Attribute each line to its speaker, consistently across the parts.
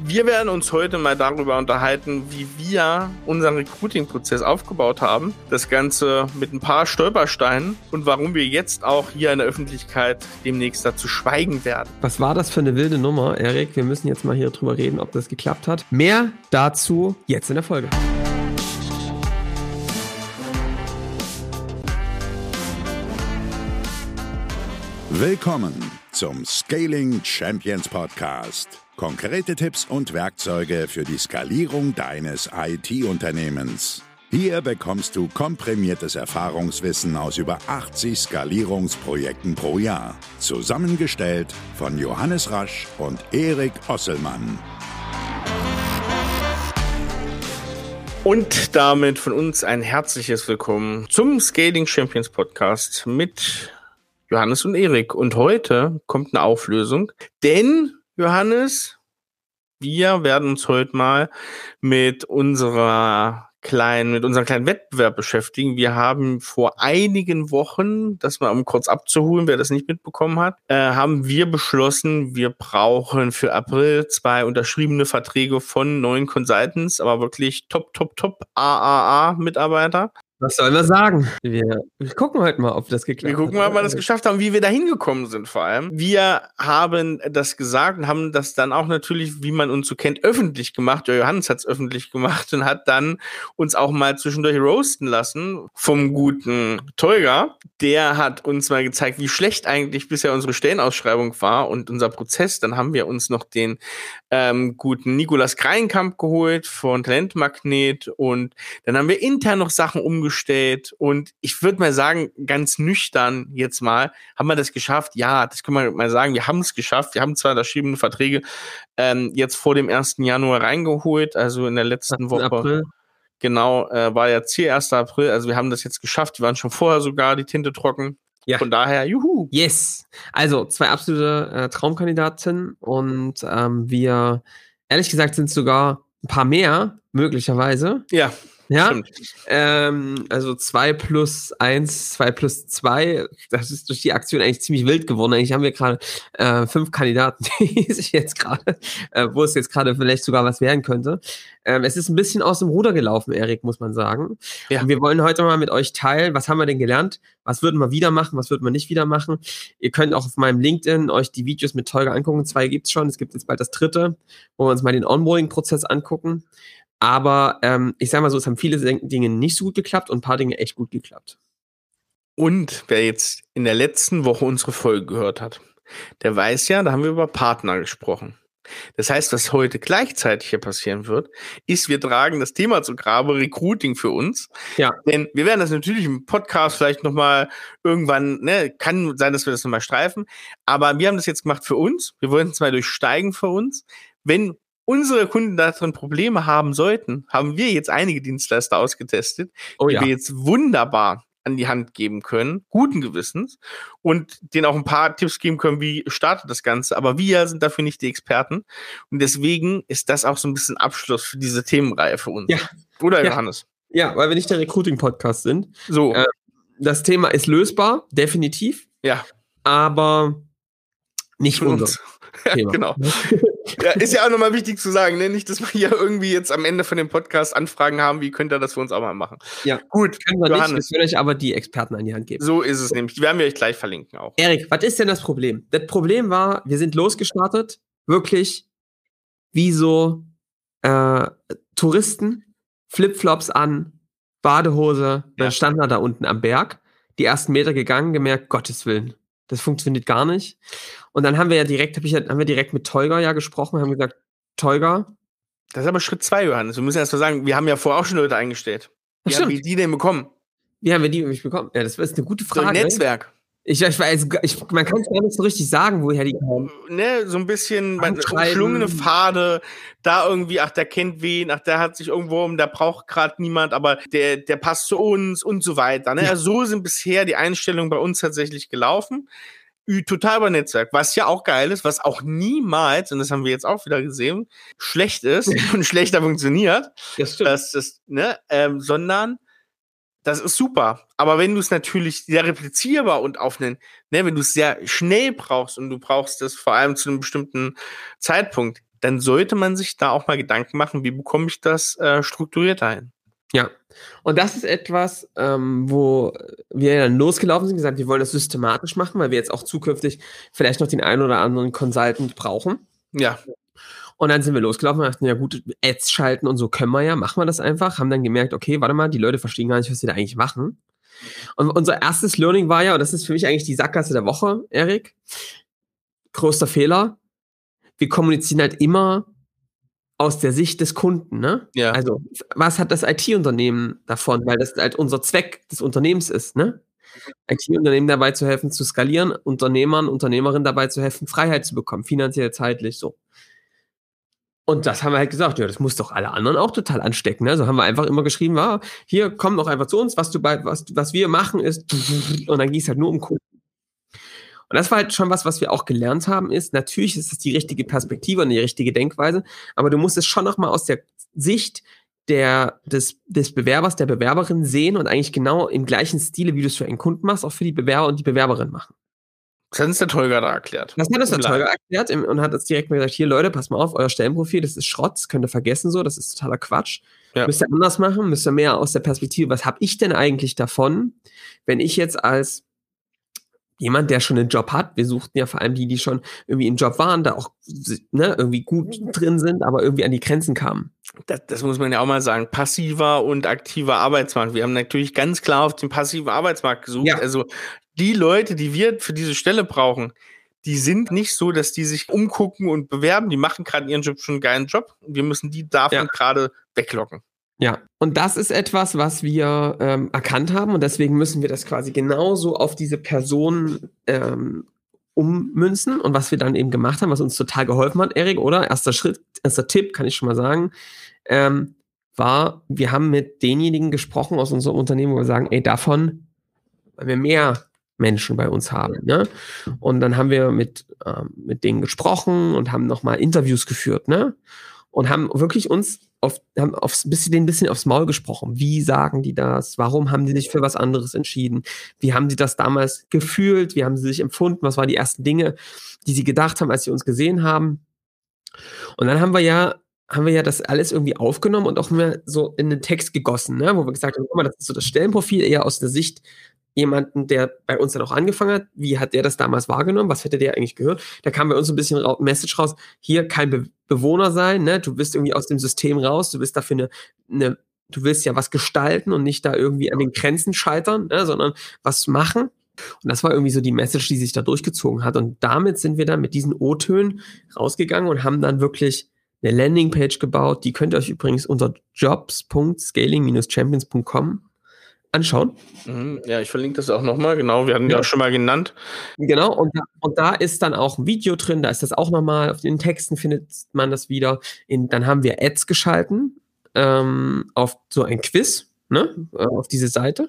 Speaker 1: Wir werden uns heute mal darüber unterhalten, wie wir unseren Recruiting-Prozess aufgebaut haben. Das Ganze mit ein paar Stolpersteinen und warum wir jetzt auch hier in der Öffentlichkeit demnächst dazu schweigen werden.
Speaker 2: Was war das für eine wilde Nummer, Erik? Wir müssen jetzt mal hier drüber reden, ob das geklappt hat. Mehr dazu jetzt in der Folge.
Speaker 3: Willkommen zum Scaling Champions Podcast. Konkrete Tipps und Werkzeuge für die Skalierung deines IT-Unternehmens. Hier bekommst du komprimiertes Erfahrungswissen aus über 80 Skalierungsprojekten pro Jahr. Zusammengestellt von Johannes Rasch und Erik Osselmann.
Speaker 1: Und damit von uns ein herzliches Willkommen zum Scaling Champions Podcast mit Johannes und Erik. Und heute kommt eine Auflösung, denn Johannes, wir werden uns heute mal mit unserer kleinen, mit unserem kleinen Wettbewerb beschäftigen. Wir haben vor einigen Wochen, das mal um kurz abzuholen, wer das nicht mitbekommen hat, äh, haben wir beschlossen, wir brauchen für April zwei unterschriebene Verträge von neuen Consultants, aber wirklich top, top, top AAA-Mitarbeiter.
Speaker 2: Was sollen wir sagen? Wir, wir gucken heute mal, ob das geklappt
Speaker 1: hat. Wir gucken mal, ob wir das geschafft haben, wie wir da hingekommen sind vor allem. Wir haben das gesagt und haben das dann auch natürlich, wie man uns so kennt, öffentlich gemacht. Johannes hat es öffentlich gemacht und hat dann uns auch mal zwischendurch roasten lassen vom guten Tolga. Der hat uns mal gezeigt, wie schlecht eigentlich bisher unsere Stellenausschreibung war und unser Prozess. Dann haben wir uns noch den ähm, guten Nikolas Kreinkamp geholt von Talentmagnet und dann haben wir intern noch Sachen umgesetzt umgestellt und ich würde mal sagen, ganz nüchtern jetzt mal, haben wir das geschafft? Ja, das können wir mal sagen, wir haben es geschafft. Wir haben zwar unterschriebene Verträge ähm, jetzt vor dem 1. Januar reingeholt, also in der letzten Woche. April. Genau, äh, war ja Ziel 1. April, also wir haben das jetzt geschafft. Wir waren schon vorher sogar die Tinte trocken. Ja. Von daher, juhu.
Speaker 2: Yes. Also zwei absolute äh, Traumkandidaten und ähm, wir, ehrlich gesagt, sind sogar ein paar mehr, möglicherweise.
Speaker 1: Ja.
Speaker 2: Ja, ähm, also zwei plus eins, zwei plus zwei, das ist durch die Aktion eigentlich ziemlich wild geworden. Eigentlich haben wir gerade äh, fünf Kandidaten, die sich jetzt gerade, äh, wo es jetzt gerade vielleicht sogar was werden könnte. Ähm, es ist ein bisschen aus dem Ruder gelaufen, Erik, muss man sagen. Ja. Und wir wollen heute mal mit euch teilen, was haben wir denn gelernt? Was würden wir wieder machen? Was würden wir nicht wieder machen? Ihr könnt auch auf meinem LinkedIn euch die Videos mit Tolga angucken. Zwei gibt's schon. Es gibt jetzt bald das dritte, wo wir uns mal den Onboarding-Prozess angucken. Aber ähm, ich sag mal so, es haben viele Dinge nicht so gut geklappt und ein paar Dinge echt gut geklappt.
Speaker 1: Und wer jetzt in der letzten Woche unsere Folge gehört hat, der weiß ja, da haben wir über Partner gesprochen. Das heißt, was heute gleichzeitig hier passieren wird, ist, wir tragen das Thema zu Grabe Recruiting für uns. Ja. Denn wir werden das natürlich im Podcast vielleicht nochmal irgendwann, ne, kann sein, dass wir das nochmal streifen. Aber wir haben das jetzt gemacht für uns. Wir wollen es mal durchsteigen für uns. Wenn unsere Kunden darin Probleme haben sollten, haben wir jetzt einige Dienstleister ausgetestet, oh, die ja. wir jetzt wunderbar an die Hand geben können, guten Gewissens und denen auch ein paar Tipps geben können, wie startet das Ganze. Aber wir sind dafür nicht die Experten und deswegen ist das auch so ein bisschen Abschluss für diese Themenreihe für uns. Ja. Oder
Speaker 2: ja.
Speaker 1: Johannes?
Speaker 2: Ja, weil wir nicht der Recruiting-Podcast sind. So. Äh, das Thema ist lösbar, definitiv.
Speaker 1: Ja.
Speaker 2: Aber nicht für uns.
Speaker 1: Ja, genau. ja, ist ja auch nochmal wichtig zu sagen, ne? nicht, dass wir hier irgendwie jetzt am Ende von dem Podcast Anfragen haben, wie könnt ihr das für uns auch mal machen.
Speaker 2: Ja, gut. Können wir Johannes. nicht, wir euch aber die Experten an die Hand geben.
Speaker 1: So ist es nämlich. Die werden wir euch gleich verlinken auch.
Speaker 2: Erik, was ist denn das Problem? Das Problem war, wir sind losgestartet, wirklich wie so äh, Touristen, Flipflops an, Badehose, ja. dann standen wir da unten am Berg, die ersten Meter gegangen, gemerkt, Gottes Willen, das funktioniert gar nicht. Und dann haben wir ja direkt, hab ich, haben wir direkt mit Tolga ja gesprochen, haben gesagt, Tolga.
Speaker 1: Das ist aber Schritt zwei, Johannes. Wir müssen erst mal sagen, wir haben ja vorher auch schon Leute eingestellt. Wie haben wir die denn bekommen?
Speaker 2: Wie haben wir die nämlich bekommen? Ja, das ist eine gute Frage. So
Speaker 1: ein Netzwerk.
Speaker 2: Ich, ich weiß, ich, man kann es gar nicht so richtig sagen, woher die kommen.
Speaker 1: Ne, so ein bisschen umschlungene Pfade, da irgendwie, ach, der kennt wen, ach, der hat sich irgendwo um, der braucht gerade niemand, aber der, der passt zu uns und so weiter. Ne? Ja. Also so sind bisher die Einstellungen bei uns tatsächlich gelaufen. Total über Netzwerk, was ja auch geil ist, was auch niemals, und das haben wir jetzt auch wieder gesehen, schlecht ist und schlechter funktioniert. Das stimmt. Das, das, ne, ähm, sondern das ist super. Aber wenn du es natürlich sehr replizierbar und auf einen, ne, wenn du es sehr schnell brauchst und du brauchst es vor allem zu einem bestimmten Zeitpunkt, dann sollte man sich da auch mal Gedanken machen, wie bekomme ich das äh, strukturiert ein.
Speaker 2: Ja, und das ist etwas, ähm, wo wir dann losgelaufen sind, gesagt, wir wollen das systematisch machen, weil wir jetzt auch zukünftig vielleicht noch den einen oder anderen Consultant brauchen.
Speaker 1: Ja.
Speaker 2: Und dann sind wir losgelaufen und dachten, ja gut, Ads schalten und so können wir ja, machen wir das einfach. Haben dann gemerkt, okay, warte mal, die Leute verstehen gar nicht, was sie da eigentlich machen. Und unser erstes Learning war ja, und das ist für mich eigentlich die Sackgasse der Woche, Erik, größter Fehler, wir kommunizieren halt immer aus der Sicht des Kunden, ne?
Speaker 1: Ja.
Speaker 2: Also, was hat das IT-Unternehmen davon? Weil das halt unser Zweck des Unternehmens ist, ne? IT-Unternehmen dabei zu helfen, zu skalieren, Unternehmern, Unternehmerinnen dabei zu helfen, Freiheit zu bekommen, finanziell, zeitlich, so. Und das haben wir halt gesagt, ja, das muss doch alle anderen auch total anstecken. Ne? Also haben wir einfach immer geschrieben, ah, hier komm doch einfach zu uns, was du bei, was, was wir machen ist, und dann ging es halt nur um Kunden. Und das war halt schon was, was wir auch gelernt haben, ist, natürlich ist es die richtige Perspektive und die richtige Denkweise, aber du musst es schon nochmal aus der Sicht der, des, des Bewerbers, der Bewerberin sehen und eigentlich genau im gleichen Stile, wie du es für einen Kunden machst, auch für die Bewerber und die Bewerberin machen.
Speaker 1: Das hat uns der Tolga da erklärt.
Speaker 2: Das hat uns der Tolga erklärt und hat uns direkt mal gesagt, hier Leute, pass mal auf, euer Stellenprofil, das ist Schrott, das könnt ihr vergessen so, das ist totaler Quatsch. Ja. Müsst ihr anders machen, müsst ihr mehr aus der Perspektive, was habe ich denn eigentlich davon, wenn ich jetzt als jemand, der schon einen Job hat. Wir suchten ja vor allem die, die schon irgendwie im Job waren, da auch ne, irgendwie gut drin sind, aber irgendwie an die Grenzen kamen.
Speaker 1: Das, das muss man ja auch mal sagen. Passiver und aktiver Arbeitsmarkt. Wir haben natürlich ganz klar auf den passiven Arbeitsmarkt gesucht. Ja. Also die Leute, die wir für diese Stelle brauchen, die sind nicht so, dass die sich umgucken und bewerben. Die machen gerade ihren Job schon einen geilen Job. Wir müssen die davon ja. gerade weglocken.
Speaker 2: Ja, und das ist etwas, was wir ähm, erkannt haben und deswegen müssen wir das quasi genauso auf diese Person ähm, ummünzen und was wir dann eben gemacht haben, was uns total geholfen hat, Erik, oder? Erster Schritt, erster Tipp, kann ich schon mal sagen, ähm, war, wir haben mit denjenigen gesprochen aus unserem Unternehmen, wo wir sagen, ey, davon weil wir mehr Menschen bei uns haben. Ne? Und dann haben wir mit, ähm, mit denen gesprochen und haben nochmal Interviews geführt, ne? Und haben wirklich uns auf, haben aufs, bisschen, ein bisschen aufs Maul gesprochen. Wie sagen die das? Warum haben die sich für was anderes entschieden? Wie haben sie das damals gefühlt? Wie haben sie sich empfunden? Was waren die ersten Dinge, die sie gedacht haben, als sie uns gesehen haben? Und dann haben wir ja haben wir ja das alles irgendwie aufgenommen und auch mehr so in den Text gegossen, ne? wo wir gesagt haben, guck mal, das ist so das Stellenprofil eher aus der Sicht jemanden, der bei uns dann auch angefangen hat, wie hat der das damals wahrgenommen, was hätte der eigentlich gehört? Da kam bei uns ein bisschen ra Message raus, hier kein Be Bewohner sein, ne? du bist irgendwie aus dem System raus, du bist dafür eine, eine du willst ja was gestalten und nicht da irgendwie an den Grenzen scheitern, ne? sondern was machen. Und das war irgendwie so die Message, die sich da durchgezogen hat. Und damit sind wir dann mit diesen O-Tönen rausgegangen und haben dann wirklich eine Landingpage gebaut. Die könnt ihr euch übrigens unter jobs.scaling-champions.com anschauen.
Speaker 1: Mhm, ja, ich verlinke das auch nochmal. Genau, wir hatten ja, ja schon mal genannt.
Speaker 2: Genau, und da, und da ist dann auch ein Video drin, da ist das auch nochmal, auf den Texten findet man das wieder. In, dann haben wir Ads geschalten ähm, auf so ein Quiz, ne, äh, auf diese Seite.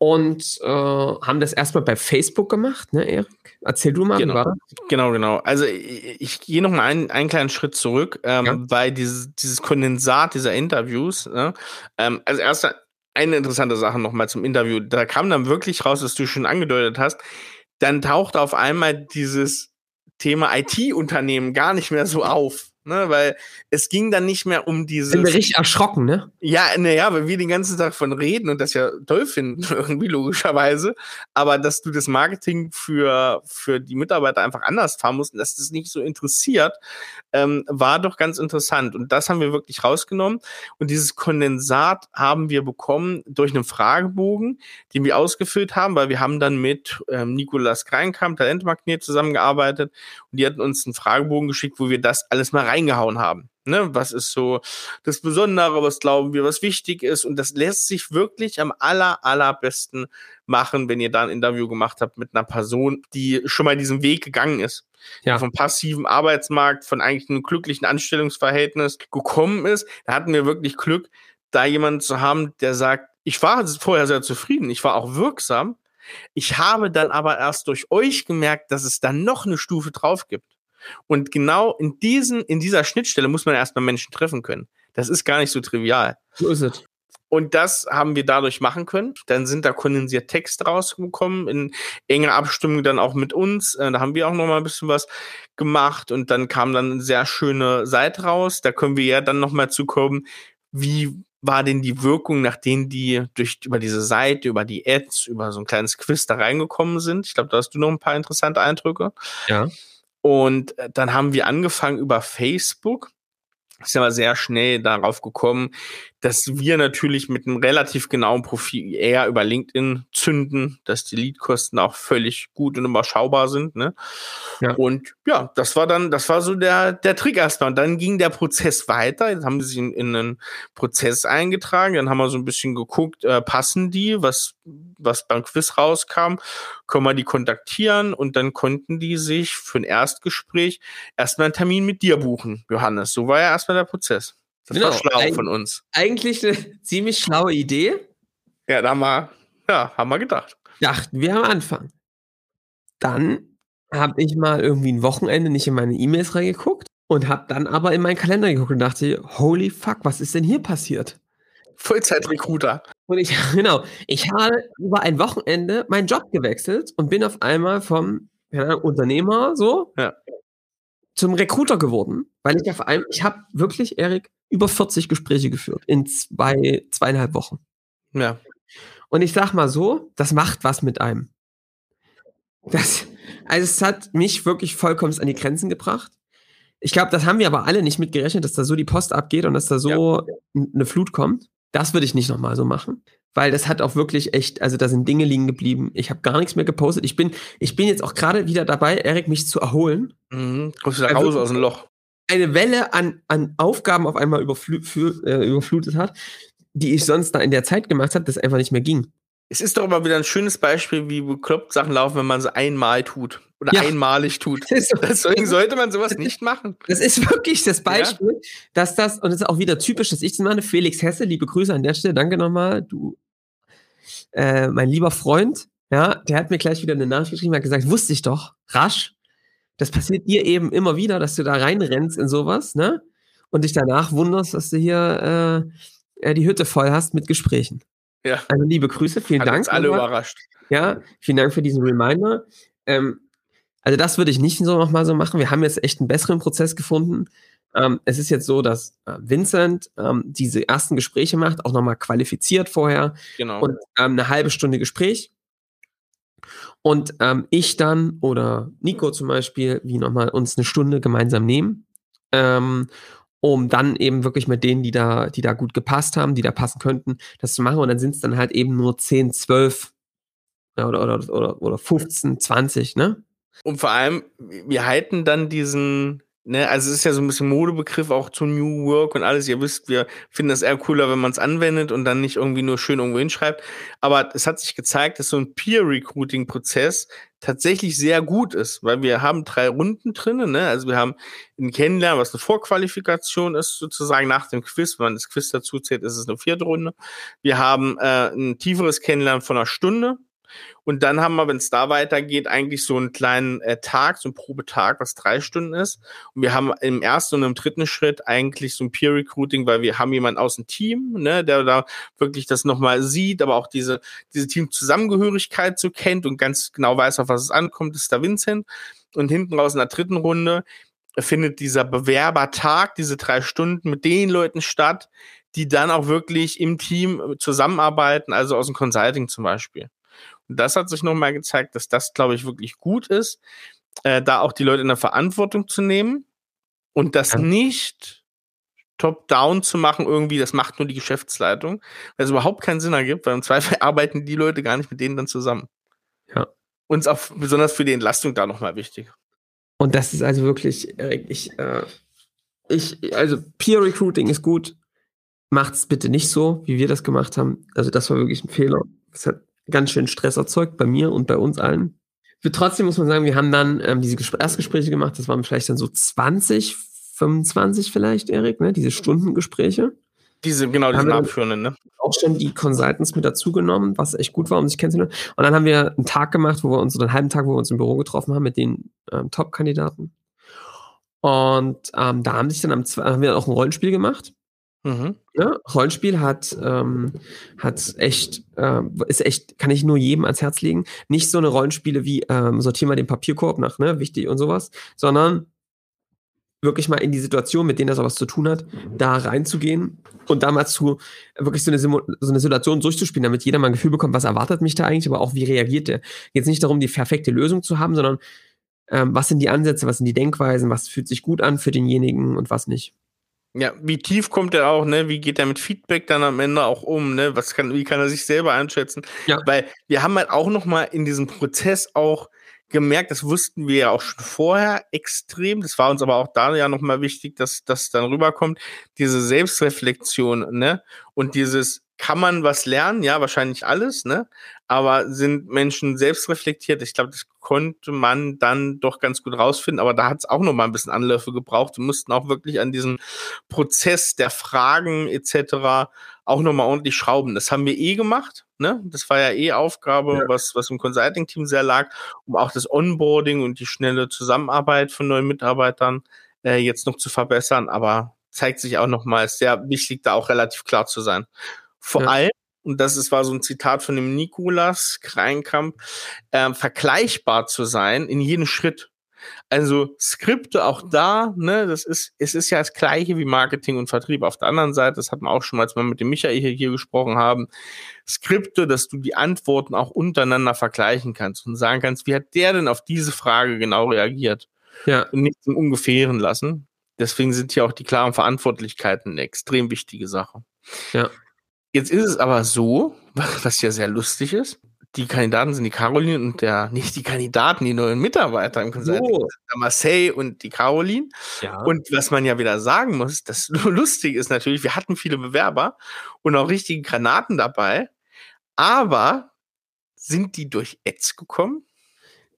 Speaker 2: Und äh, haben das erstmal bei Facebook gemacht, ne, Erik? Erzähl du mal,
Speaker 1: genau.
Speaker 2: war?
Speaker 1: Genau, genau. Also ich, ich gehe noch mal einen, einen kleinen Schritt zurück, ähm, ja. bei dieses, dieses Kondensat dieser Interviews. Ne? Ähm, also erst eine interessante Sache nochmal zum Interview. Da kam dann wirklich raus, was du schon angedeutet hast. Dann tauchte auf einmal dieses Thema IT-Unternehmen gar nicht mehr so auf ne? Weil es ging dann nicht mehr um diese.
Speaker 2: Sind wir richtig erschrocken, ne?
Speaker 1: Ja, naja, weil wir den ganzen Tag von reden und das ja toll finden, irgendwie logischerweise. Aber dass du das Marketing für, für die Mitarbeiter einfach anders fahren musst und dass das nicht so interessiert, ähm, war doch ganz interessant. Und das haben wir wirklich rausgenommen. Und dieses Kondensat haben wir bekommen durch einen Fragebogen, den wir ausgefüllt haben, weil wir haben dann mit ähm, Nikolas Kreinkamp, Talentmagnet, zusammengearbeitet und die hatten uns einen Fragebogen geschickt, wo wir das alles mal rein reingehauen haben. Ne, was ist so das Besondere, was glauben wir, was wichtig ist. Und das lässt sich wirklich am aller, allerbesten machen, wenn ihr da ein Interview gemacht habt mit einer Person, die schon mal diesen Weg gegangen ist. Ja. Vom passiven Arbeitsmarkt, von eigentlich einem glücklichen Anstellungsverhältnis gekommen ist. Da hatten wir wirklich Glück, da jemanden zu haben, der sagt, ich war vorher sehr zufrieden, ich war auch wirksam. Ich habe dann aber erst durch euch gemerkt, dass es dann noch eine Stufe drauf gibt. Und genau in diesen, in dieser Schnittstelle muss man erstmal Menschen treffen können. Das ist gar nicht so trivial.
Speaker 2: So ist es.
Speaker 1: Und das haben wir dadurch machen können. Dann sind da kondensiert Text rausgekommen, in enger Abstimmung dann auch mit uns. Äh, da haben wir auch noch mal ein bisschen was gemacht und dann kam dann eine sehr schöne Seite raus. Da können wir ja dann noch mal zukommen, wie war denn die Wirkung, nachdem die durch über diese Seite, über die Ads, über so ein kleines Quiz da reingekommen sind? Ich glaube, da hast du noch ein paar interessante Eindrücke.
Speaker 2: Ja.
Speaker 1: Und äh, dann haben wir angefangen über Facebook. Ist aber sehr schnell darauf gekommen, dass wir natürlich mit einem relativ genauen Profil eher über LinkedIn zünden, dass die Leadkosten auch völlig gut und überschaubar sind. Ne? Ja. Und ja, das war dann, das war so der, der Trick erstmal. Und dann ging der Prozess weiter. Jetzt haben sie sich in, in einen Prozess eingetragen. Dann haben wir so ein bisschen geguckt, äh, passen die, was, was beim Quiz rauskam, können wir die kontaktieren und dann konnten die sich für ein Erstgespräch erstmal einen Termin mit dir buchen, Johannes. So war ja erstmal der Prozess.
Speaker 2: Das genau, war schlau von uns. Eigentlich eine ziemlich schlaue Idee.
Speaker 1: Ja, da haben wir, ja, haben wir gedacht.
Speaker 2: Dachten wir am Anfang. Dann habe ich mal irgendwie ein Wochenende nicht in meine E-Mails reingeguckt und habe dann aber in meinen Kalender geguckt und dachte, holy fuck, was ist denn hier passiert?
Speaker 1: Vollzeitrecruiter.
Speaker 2: Und ich, genau, ich habe über ein Wochenende meinen Job gewechselt und bin auf einmal vom ja, Unternehmer so ja. zum Recruiter geworden, weil ich auf einmal, ich habe wirklich, Erik, über 40 Gespräche geführt in zwei, zweieinhalb Wochen.
Speaker 1: Ja.
Speaker 2: Und ich sag mal so, das macht was mit einem. Das, also es hat mich wirklich vollkommen an die Grenzen gebracht. Ich glaube, das haben wir aber alle nicht mitgerechnet, dass da so die Post abgeht und dass da so ja. eine Flut kommt. Das würde ich nicht nochmal so machen. Weil das hat auch wirklich echt, also da sind Dinge liegen geblieben. Ich habe gar nichts mehr gepostet. Ich bin, ich bin jetzt auch gerade wieder dabei, Erik, mich zu erholen.
Speaker 1: Mhm. Kommst du da also, raus aus dem Loch?
Speaker 2: Eine Welle an, an Aufgaben auf einmal überfl für, äh, überflutet hat, die ich sonst da in der Zeit gemacht habe, das einfach nicht mehr ging.
Speaker 1: Es ist doch immer wieder ein schönes Beispiel, wie bekloppt Sachen laufen, wenn man sie einmal tut oder ja. einmalig tut. Deswegen sollte man sowas nicht machen.
Speaker 2: Das ist wirklich das Beispiel, ja. dass das, und es ist auch wieder typisch, dass ich das meine, Felix Hesse, liebe Grüße an der Stelle, danke nochmal, du, äh, mein lieber Freund, ja, der hat mir gleich wieder eine Nachricht geschrieben, hat gesagt, wusste ich doch, rasch, das passiert dir eben immer wieder, dass du da reinrennst in sowas, ne? Und dich danach wunderst, dass du hier äh, die Hütte voll hast mit Gesprächen. Ja. Also liebe Grüße, vielen Hat Dank. Uns
Speaker 1: alle überrascht.
Speaker 2: Ja, vielen Dank für diesen Reminder. Ähm, also das würde ich nicht so nochmal so machen. Wir haben jetzt echt einen besseren Prozess gefunden. Ähm, es ist jetzt so, dass äh, Vincent ähm, diese ersten Gespräche macht, auch nochmal qualifiziert vorher.
Speaker 1: Genau.
Speaker 2: Und ähm, eine halbe Stunde Gespräch. Und ähm, ich dann oder Nico zum Beispiel, wie nochmal uns eine Stunde gemeinsam nehmen. Ähm, um dann eben wirklich mit denen, die da, die da gut gepasst haben, die da passen könnten, das zu machen. Und dann sind es dann halt eben nur 10, 12 oder, oder, oder, oder 15, 20, ne?
Speaker 1: Und vor allem, wir halten dann diesen, ne, also es ist ja so ein bisschen Modebegriff auch zu New Work und alles. Ihr wisst, wir finden das eher cooler, wenn man es anwendet und dann nicht irgendwie nur schön irgendwo hinschreibt. Aber es hat sich gezeigt, dass so ein Peer-Recruiting-Prozess tatsächlich sehr gut ist, weil wir haben drei Runden drinnen, ne? Also wir haben ein Kennenlernen, was eine Vorqualifikation ist, sozusagen nach dem Quiz. Wenn man das Quiz dazu zählt, ist es eine vierte Runde. Wir haben äh, ein tieferes Kennenlernen von einer Stunde, und dann haben wir, wenn es da weitergeht, eigentlich so einen kleinen äh, Tag, so einen Probetag, was drei Stunden ist. Und wir haben im ersten und im dritten Schritt eigentlich so ein Peer Recruiting, weil wir haben jemanden aus dem Team, ne, der da wirklich das nochmal sieht, aber auch diese, diese Teamzusammengehörigkeit so kennt und ganz genau weiß, auf was es ankommt, ist da Vincent. Und hinten raus in der dritten Runde findet dieser Bewerbertag, diese drei Stunden mit den Leuten statt, die dann auch wirklich im Team zusammenarbeiten, also aus dem Consulting zum Beispiel. Und das hat sich nochmal gezeigt, dass das, glaube ich, wirklich gut ist, äh, da auch die Leute in der Verantwortung zu nehmen und das ja. nicht top-down zu machen, irgendwie, das macht nur die Geschäftsleitung, weil es überhaupt keinen Sinn ergibt, weil im Zweifel arbeiten die Leute gar nicht mit denen dann zusammen.
Speaker 2: Ja.
Speaker 1: Uns auch besonders für die Entlastung da nochmal wichtig.
Speaker 2: Und das ist also wirklich, ich, äh, ich, also Peer Recruiting ist gut. Macht's bitte nicht so, wie wir das gemacht haben. Also das war wirklich ein Fehler. Das hat ganz schön Stress erzeugt bei mir und bei uns allen. Trotzdem muss man sagen, wir haben dann ähm, diese Gespr Erstgespräche gemacht. Das waren vielleicht dann so 20, 25 vielleicht, Erik, ne? Diese Stundengespräche.
Speaker 1: Diese, genau, diese abführenden, ne?
Speaker 2: Auch schon die Consultants mit dazugenommen, was echt gut war, um sich kennenzulernen. Und dann haben wir einen Tag gemacht, wo wir uns, oder einen halben Tag, wo wir uns im Büro getroffen haben mit den ähm, Top-Kandidaten. Und ähm, da haben sich dann am, haben wir auch ein Rollenspiel gemacht. Mhm. Ja, Rollenspiel hat, ähm, hat echt, äh, ist echt, kann ich nur jedem ans Herz legen. Nicht so eine Rollenspiele wie ähm, sortier mal den Papierkorb nach, ne, wichtig und sowas, sondern wirklich mal in die Situation, mit denen das auch was zu tun hat, da reinzugehen und damals zu wirklich so eine, so eine Situation durchzuspielen, damit jeder mal ein Gefühl bekommt, was erwartet mich da eigentlich, aber auch wie reagiert der. Jetzt nicht darum, die perfekte Lösung zu haben, sondern ähm, was sind die Ansätze, was sind die Denkweisen, was fühlt sich gut an für denjenigen und was nicht.
Speaker 1: Ja, wie tief kommt er auch, ne? Wie geht er mit Feedback dann am Ende auch um, ne? Was kann, wie kann er sich selber einschätzen? Ja. Weil wir haben halt auch noch mal in diesem Prozess auch gemerkt, das wussten wir ja auch schon vorher extrem. Das war uns aber auch da ja noch mal wichtig, dass das dann rüberkommt. Diese Selbstreflexion, ne? Und dieses kann man was lernen? Ja, wahrscheinlich alles, ne? Aber sind Menschen selbst reflektiert? Ich glaube, das konnte man dann doch ganz gut rausfinden, aber da hat es auch noch mal ein bisschen Anläufe gebraucht. Wir mussten auch wirklich an diesem Prozess der Fragen etc. auch noch mal ordentlich schrauben. Das haben wir eh gemacht, ne? Das war ja eh Aufgabe, ja. was was im Consulting-Team sehr lag, um auch das Onboarding und die schnelle Zusammenarbeit von neuen Mitarbeitern äh, jetzt noch zu verbessern. Aber zeigt sich auch noch mal, ist sehr wichtig, da auch relativ klar zu sein. Vor ja. allem, und das ist, war so ein Zitat von dem Nikolas Kreinkamp, äh, vergleichbar zu sein in jedem Schritt. Also Skripte auch da, ne, das ist, es ist ja das gleiche wie Marketing und Vertrieb. Auf der anderen Seite, das hat man auch schon mal, als wir mit dem Michael hier, hier gesprochen haben, Skripte, dass du die Antworten auch untereinander vergleichen kannst und sagen kannst, wie hat der denn auf diese Frage genau reagiert? Ja. Und nicht zum Ungefähren lassen. Deswegen sind hier auch die klaren Verantwortlichkeiten eine extrem wichtige Sache. Ja. Jetzt ist es aber so, was ja sehr lustig ist. Die Kandidaten sind die Caroline und der, nicht die Kandidaten, die neuen Mitarbeiter im Consulting, oh. der Marseille und die Caroline. Ja. Und was man ja wieder sagen muss, das lustig ist natürlich, wir hatten viele Bewerber und auch richtige Granaten dabei, aber sind die durch Ads gekommen?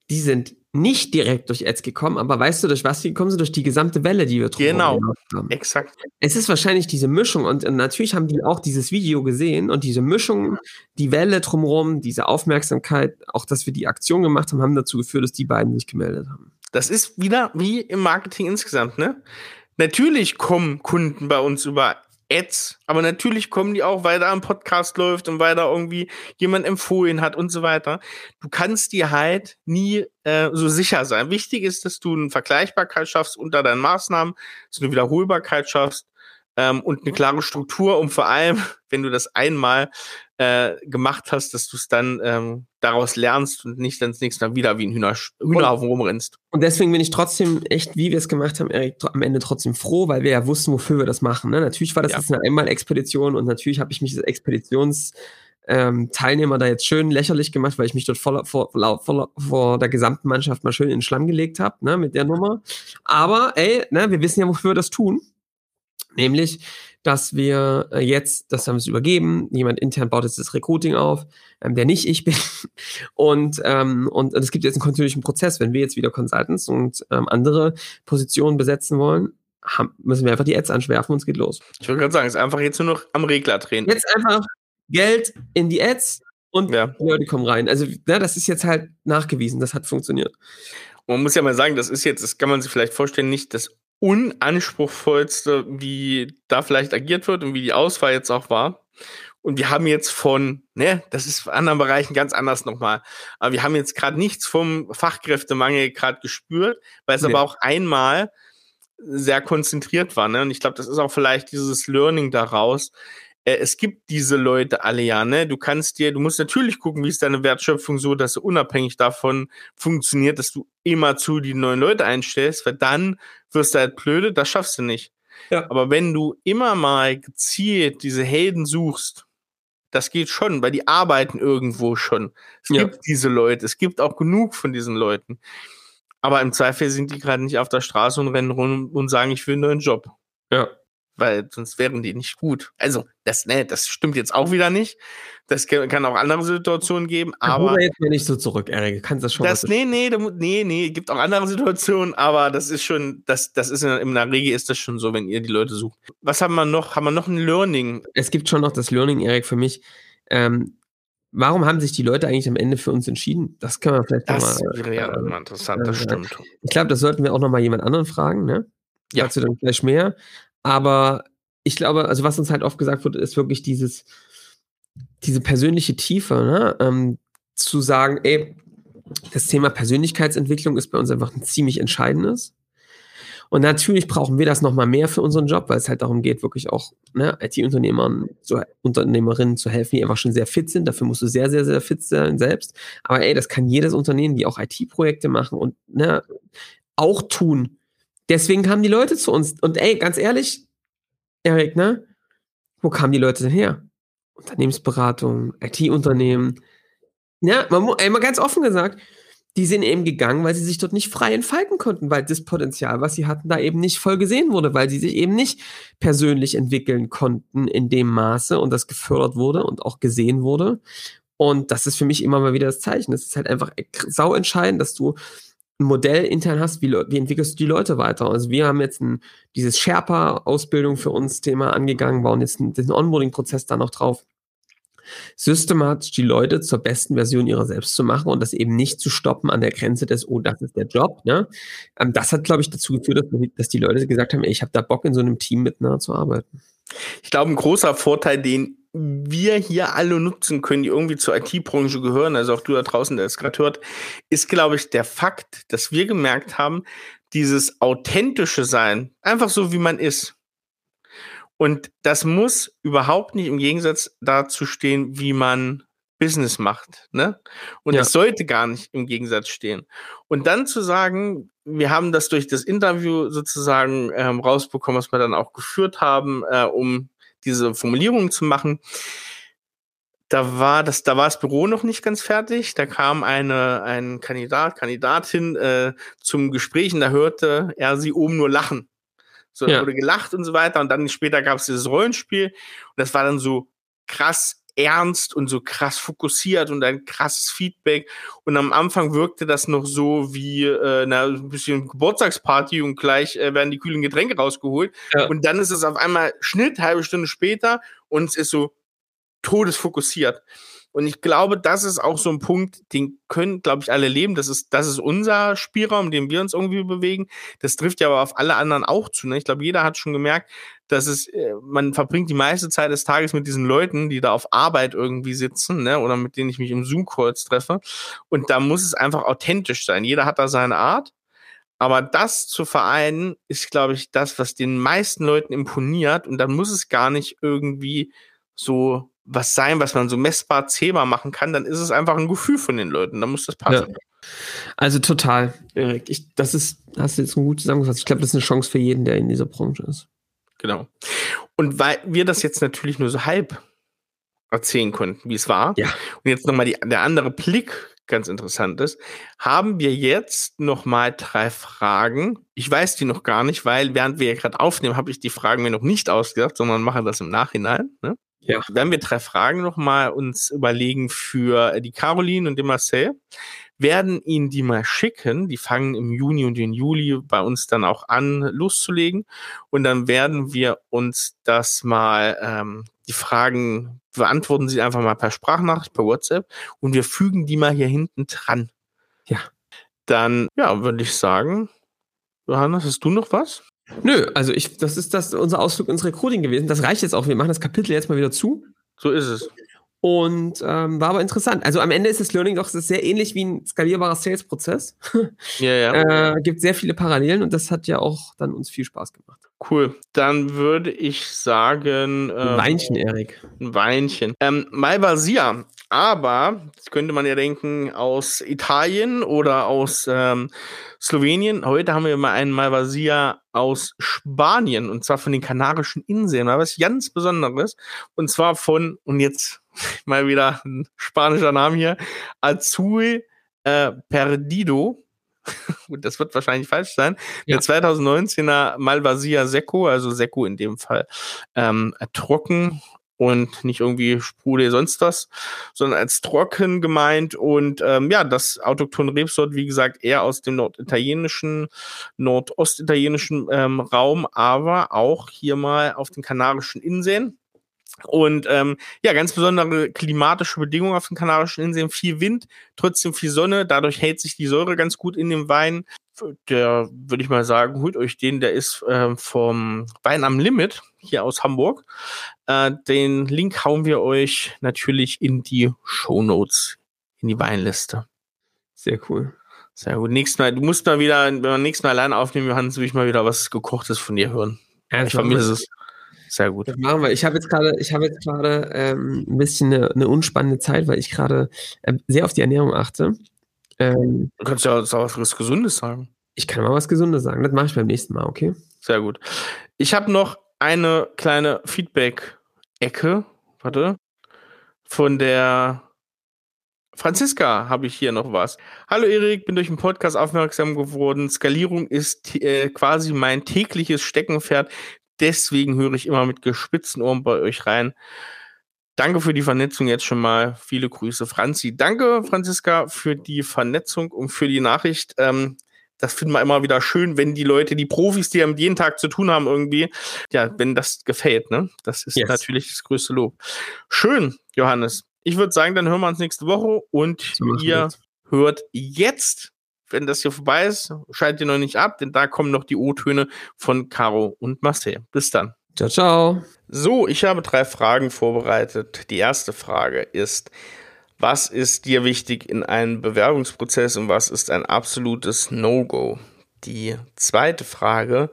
Speaker 2: Die sind nicht direkt durch Ads gekommen, aber weißt du, durch was die gekommen sind? Durch die gesamte Welle, die wir
Speaker 1: genau, haben. exakt.
Speaker 2: Es ist wahrscheinlich diese Mischung und, und, natürlich haben die auch dieses Video gesehen und diese Mischung, die Welle drumherum, diese Aufmerksamkeit, auch dass wir die Aktion gemacht haben, haben dazu geführt, dass die beiden sich gemeldet haben.
Speaker 1: Das ist wieder wie im Marketing insgesamt, ne? Natürlich kommen Kunden bei uns über Ads, aber natürlich kommen die auch, weil da ein Podcast läuft und weil da irgendwie jemand empfohlen hat und so weiter. Du kannst dir halt nie äh, so sicher sein. Wichtig ist, dass du eine Vergleichbarkeit schaffst unter deinen Maßnahmen, dass du eine Wiederholbarkeit schaffst ähm, und eine klare Struktur, um vor allem, wenn du das einmal äh, gemacht hast, dass du es dann ähm, daraus lernst und nicht dann das nächste Mal wieder wie ein Hühner, Hühnerhaufen rumrennst.
Speaker 2: Und deswegen bin ich trotzdem echt, wie wir es gemacht haben, Erik, am Ende trotzdem froh, weil wir ja wussten, wofür wir das machen. Ne? Natürlich war das ja. jetzt eine Einmal-Expedition und natürlich habe ich mich als Expeditions- ähm, Teilnehmer da jetzt schön lächerlich gemacht, weil ich mich dort vor, vor, vor, vor der gesamten Mannschaft mal schön in den Schlamm gelegt habe, ne, mit der Nummer. Aber, ey, ne, wir wissen ja, wofür wir das tun. Nämlich, dass wir äh, jetzt, das haben wir es übergeben, jemand intern baut jetzt das Recruiting auf, ähm, der nicht ich bin. Und, ähm, und, es gibt jetzt einen kontinuierlichen Prozess. Wenn wir jetzt wieder Consultants und ähm, andere Positionen besetzen wollen, haben, müssen wir einfach die Ads anschwerfen und es geht los.
Speaker 1: Ich würde gerade sagen, es ist einfach jetzt nur noch am Regler drehen.
Speaker 2: Jetzt einfach Geld in die Ads und ja. die Leute kommen rein. Also, ja, das ist jetzt halt nachgewiesen, das hat funktioniert.
Speaker 1: Und man muss ja mal sagen, das ist jetzt, das kann man sich vielleicht vorstellen, nicht das unanspruchsvollste, wie da vielleicht agiert wird und wie die Auswahl jetzt auch war. Und wir haben jetzt von, ne, das ist in anderen Bereichen ganz anders nochmal. Aber wir haben jetzt gerade nichts vom Fachkräftemangel gerade gespürt, weil es nee. aber auch einmal sehr konzentriert war. Ne? Und ich glaube, das ist auch vielleicht dieses Learning daraus, äh, es gibt diese Leute alle ja, ne? Du kannst dir, du musst natürlich gucken, wie ist deine Wertschöpfung so, dass du unabhängig davon funktioniert, dass du immer zu die neuen Leute einstellst, weil dann wirst du halt blöde, das schaffst du nicht. Ja. Aber wenn du immer mal gezielt diese Helden suchst, das geht schon, weil die arbeiten irgendwo schon. Es ja. gibt diese Leute, es gibt auch genug von diesen Leuten. Aber im Zweifel sind die gerade nicht auf der Straße und rennen rum und sagen, ich will einen neuen Job. Ja weil sonst wären die nicht gut. Also, das, ne, das stimmt jetzt auch wieder nicht. Das kann auch andere Situationen geben, aber.
Speaker 2: Ich jetzt mir nicht so zurück, Erik. Kannst das schon
Speaker 1: das, nee, nee, nee, nee, gibt auch andere Situationen, aber das ist schon, das, das ist in, in der Regel ist das schon so, wenn ihr die Leute sucht. Was haben wir noch? Haben wir noch ein Learning?
Speaker 2: Es gibt schon noch das Learning, Erik, für mich. Ähm, warum haben sich die Leute eigentlich am Ende für uns entschieden? Das können wir vielleicht
Speaker 1: das mal. Das wäre ja äh, interessant, das äh, stimmt.
Speaker 2: Ich glaube, das sollten wir auch noch mal jemand anderen fragen, ne? Ja. Dazu dann gleich mehr. Aber ich glaube, also was uns halt oft gesagt wird, ist wirklich dieses, diese persönliche Tiefe, ne? Ähm, zu sagen, ey, das Thema Persönlichkeitsentwicklung ist bei uns einfach ein ziemlich entscheidendes. Und natürlich brauchen wir das nochmal mehr für unseren Job, weil es halt darum geht, wirklich auch ne, IT-Unternehmern, so Unternehmerinnen zu helfen, die einfach schon sehr fit sind. Dafür musst du sehr, sehr, sehr fit sein selbst. Aber ey, das kann jedes Unternehmen, die auch IT-Projekte machen und ne, auch tun. Deswegen kamen die Leute zu uns. Und ey, ganz ehrlich, Erik, ne? Wo kamen die Leute denn her? Unternehmensberatung, IT-Unternehmen. Ja, man, ey, mal ganz offen gesagt, die sind eben gegangen, weil sie sich dort nicht frei entfalten konnten, weil das Potenzial, was sie hatten, da eben nicht voll gesehen wurde, weil sie sich eben nicht persönlich entwickeln konnten in dem Maße und das gefördert wurde und auch gesehen wurde. Und das ist für mich immer mal wieder das Zeichen. Das ist halt einfach sau entscheidend, dass du ein Modell intern hast, wie, wie entwickelst du die Leute weiter? Also wir haben jetzt ein, dieses Sherpa-Ausbildung für uns Thema angegangen, bauen jetzt einen, diesen Onboarding-Prozess da noch drauf systematisch die Leute zur besten Version ihrer selbst zu machen und das eben nicht zu stoppen an der Grenze des, oh, das ist der Job. Ne? Ähm, das hat, glaube ich, dazu geführt, dass, dass die Leute gesagt haben, ey, ich habe da Bock, in so einem Team miteinander zu arbeiten.
Speaker 1: Ich glaube, ein großer Vorteil, den wir hier alle nutzen können, die irgendwie zur IT-Branche gehören, also auch du da draußen, der es gerade hört, ist, glaube ich, der Fakt, dass wir gemerkt haben, dieses authentische Sein, einfach so wie man ist, und das muss überhaupt nicht im Gegensatz dazu stehen, wie man Business macht. Ne? Und ja. das sollte gar nicht im Gegensatz stehen. Und dann zu sagen, wir haben das durch das Interview sozusagen ähm, rausbekommen, was wir dann auch geführt haben, äh, um diese Formulierung zu machen. Da war das, da war das Büro noch nicht ganz fertig. Da kam eine, ein Kandidat, Kandidatin äh, zum Gespräch und da hörte er sie oben nur lachen. So, ja. wurde gelacht und so weiter. Und dann später gab es dieses Rollenspiel. Und das war dann so krass ernst und so krass fokussiert und ein krasses Feedback. Und am Anfang wirkte das noch so wie äh, na, ein bisschen Geburtstagsparty und gleich äh, werden die kühlen Getränke rausgeholt. Ja. Und dann ist es auf einmal Schnitt, halbe Stunde später und es ist so todesfokussiert. Und ich glaube, das ist auch so ein Punkt, den können, glaube ich, alle leben. Das ist, das ist unser Spielraum, den wir uns irgendwie bewegen. Das trifft ja aber auf alle anderen auch zu. Ne? Ich glaube, jeder hat schon gemerkt, dass es, äh, man verbringt die meiste Zeit des Tages mit diesen Leuten, die da auf Arbeit irgendwie sitzen, ne? oder mit denen ich mich im Zoom-Calls treffe. Und da muss es einfach authentisch sein. Jeder hat da seine Art. Aber das zu vereinen, ist, glaube ich, das, was den meisten Leuten imponiert. Und dann muss es gar nicht irgendwie so was sein, was man so messbar, zählbar machen kann, dann ist es einfach ein Gefühl von den Leuten. Dann muss das passen. Ja.
Speaker 2: Also total, Erik. Ich, das ist, hast du jetzt ein gut zusammengefasst. Ich glaube, das ist eine Chance für jeden, der in dieser Branche ist.
Speaker 1: Genau. Und weil wir das jetzt natürlich nur so halb erzählen konnten, wie es war.
Speaker 2: Ja.
Speaker 1: Und jetzt nochmal der andere Blick ganz interessant ist, haben wir jetzt nochmal drei Fragen. Ich weiß die noch gar nicht, weil während wir ja gerade aufnehmen, habe ich die Fragen mir noch nicht ausgedacht, sondern mache das im Nachhinein. Ne? Ja. Werden wir drei Fragen nochmal uns überlegen für die Caroline und den Marcel, werden ihnen die mal schicken. Die fangen im Juni und im Juli bei uns dann auch an, loszulegen. Und dann werden wir uns das mal, ähm, die Fragen beantworten sie einfach mal per Sprachnachricht, per WhatsApp und wir fügen die mal hier hinten dran.
Speaker 2: Ja.
Speaker 1: Dann, ja, würde ich sagen, Johannes, hast du noch was?
Speaker 2: Nö, also ich, das ist das unser Ausflug ins Recruiting gewesen. Das reicht jetzt auch. Wir machen das Kapitel jetzt mal wieder zu.
Speaker 1: So ist es.
Speaker 2: Und ähm, war aber interessant. Also am Ende ist das Learning doch sehr ähnlich wie ein skalierbarer Sales-Prozess.
Speaker 1: Ja, ja.
Speaker 2: äh, gibt sehr viele Parallelen und das hat ja auch dann uns viel Spaß gemacht.
Speaker 1: Cool. Dann würde ich sagen.
Speaker 2: Ähm, ein Weinchen, Erik.
Speaker 1: Ein Weinchen. Ähm, Malvasia aber, das könnte man ja denken, aus Italien oder aus ähm, Slowenien. Heute haben wir mal einen Malvasia aus Spanien und zwar von den Kanarischen Inseln. Aber was ganz Besonderes. Und zwar von, und jetzt mal wieder ein spanischer Name hier, Azul äh, Perdido. Gut, das wird wahrscheinlich falsch sein. Ja. Der 2019er Malvasia Secco, also Secco in dem Fall, ähm, trocken und nicht irgendwie Sprudel sonst was, sondern als trocken gemeint. Und ähm, ja, das autochthone Rebsort, wie gesagt, eher aus dem norditalienischen, nordostitalienischen ähm, Raum, aber auch hier mal auf den Kanarischen Inseln. Und ähm, ja, ganz besondere klimatische Bedingungen auf den Kanarischen Inseln. Viel Wind, trotzdem viel Sonne. Dadurch hält sich die Säure ganz gut in dem Wein. der würde ich mal sagen, holt euch den, der ist äh, vom Wein am Limit hier aus Hamburg. Äh, den Link hauen wir euch natürlich in die Show Notes, in die Weinliste.
Speaker 2: Sehr cool.
Speaker 1: Sehr gut. Nächstes Mal, du musst mal wieder, wenn wir nächstes Mal allein aufnehmen, Johannes, will ich mal wieder was Gekochtes von dir hören.
Speaker 2: Ja, ich vermisse es. Sehr gut. Das machen wir. Ich habe jetzt gerade, ich habe jetzt gerade ähm, ein bisschen eine, eine, unspannende Zeit, weil ich gerade äh, sehr auf die Ernährung achte.
Speaker 1: Ähm, du kannst ja auch was Gesundes sagen.
Speaker 2: Ich kann mal was Gesundes sagen. Das mache ich beim nächsten Mal, okay?
Speaker 1: Sehr gut. Ich habe noch eine kleine Feedback-Ecke. Warte. Von der Franziska habe ich hier noch was. Hallo Erik, bin durch den Podcast aufmerksam geworden. Skalierung ist äh, quasi mein tägliches Steckenpferd. Deswegen höre ich immer mit gespitzten Ohren bei euch rein. Danke für die Vernetzung jetzt schon mal. Viele Grüße, Franzi. Danke, Franziska, für die Vernetzung und für die Nachricht. Ähm, das finden wir immer wieder schön, wenn die Leute, die Profis, die ja jeden Tag zu tun haben, irgendwie, ja, wenn das gefällt, ne? Das ist yes. natürlich das größte Lob. Schön, Johannes. Ich würde sagen, dann hören wir uns nächste Woche und so ihr hört jetzt, wenn das hier vorbei ist, schaltet ihr noch nicht ab, denn da kommen noch die O-Töne von Caro und Marcel. Bis dann.
Speaker 2: Ciao, ciao.
Speaker 1: So, ich habe drei Fragen vorbereitet. Die erste Frage ist, was ist dir wichtig in einem Bewerbungsprozess und was ist ein absolutes No-Go? Die zweite Frage,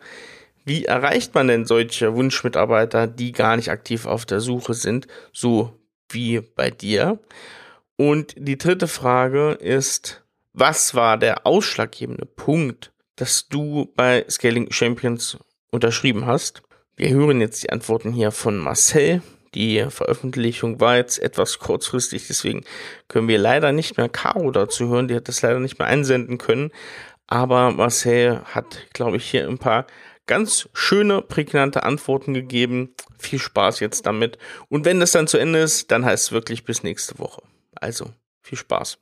Speaker 1: wie erreicht man denn solche Wunschmitarbeiter, die gar nicht aktiv auf der Suche sind, so wie bei dir? Und die dritte Frage ist, was war der ausschlaggebende Punkt, dass du bei Scaling Champions unterschrieben hast? Wir hören jetzt die Antworten hier von Marcel. Die Veröffentlichung war jetzt etwas kurzfristig, deswegen können wir leider nicht mehr Caro dazu hören. Die hat das leider nicht mehr einsenden können. Aber Marcel hat, glaube ich, hier ein paar ganz schöne, prägnante Antworten gegeben. Viel Spaß jetzt damit. Und wenn das dann zu Ende ist, dann heißt es wirklich bis nächste Woche. Also, viel Spaß.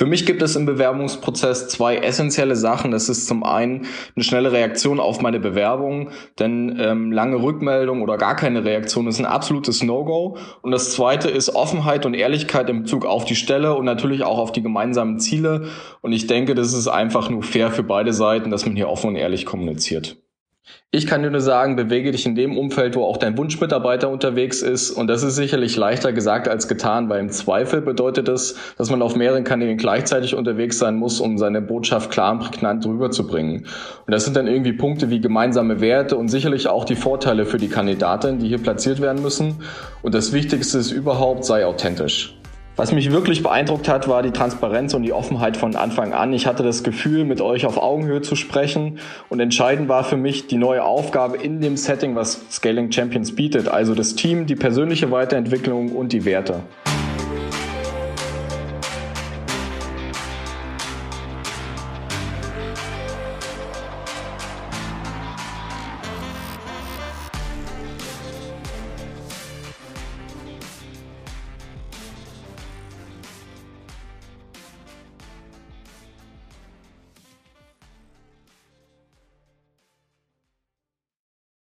Speaker 4: Für mich gibt es im Bewerbungsprozess zwei essentielle Sachen. Das ist zum einen eine schnelle Reaktion auf meine Bewerbung, denn ähm, lange Rückmeldung oder gar keine Reaktion ist ein absolutes No-Go. Und das zweite ist Offenheit und Ehrlichkeit im Bezug auf die Stelle und natürlich auch auf die gemeinsamen Ziele. Und ich denke, das ist einfach nur fair für beide Seiten, dass man hier offen und ehrlich kommuniziert. Ich kann dir nur sagen, bewege dich in dem Umfeld, wo auch dein Wunschmitarbeiter unterwegs ist. Und das ist sicherlich leichter gesagt als getan, weil im Zweifel bedeutet es, dass man auf mehreren Kanälen gleichzeitig unterwegs sein muss, um seine Botschaft klar und prägnant rüberzubringen. Und das sind dann irgendwie Punkte wie gemeinsame Werte und sicherlich auch die Vorteile für die Kandidatin, die hier platziert werden müssen. Und das Wichtigste ist überhaupt, sei authentisch. Was mich wirklich beeindruckt hat, war die Transparenz und die Offenheit von Anfang an. Ich hatte das Gefühl, mit euch auf Augenhöhe zu sprechen und entscheidend war für mich die neue Aufgabe in dem Setting, was Scaling Champions bietet, also das Team, die persönliche Weiterentwicklung und die Werte.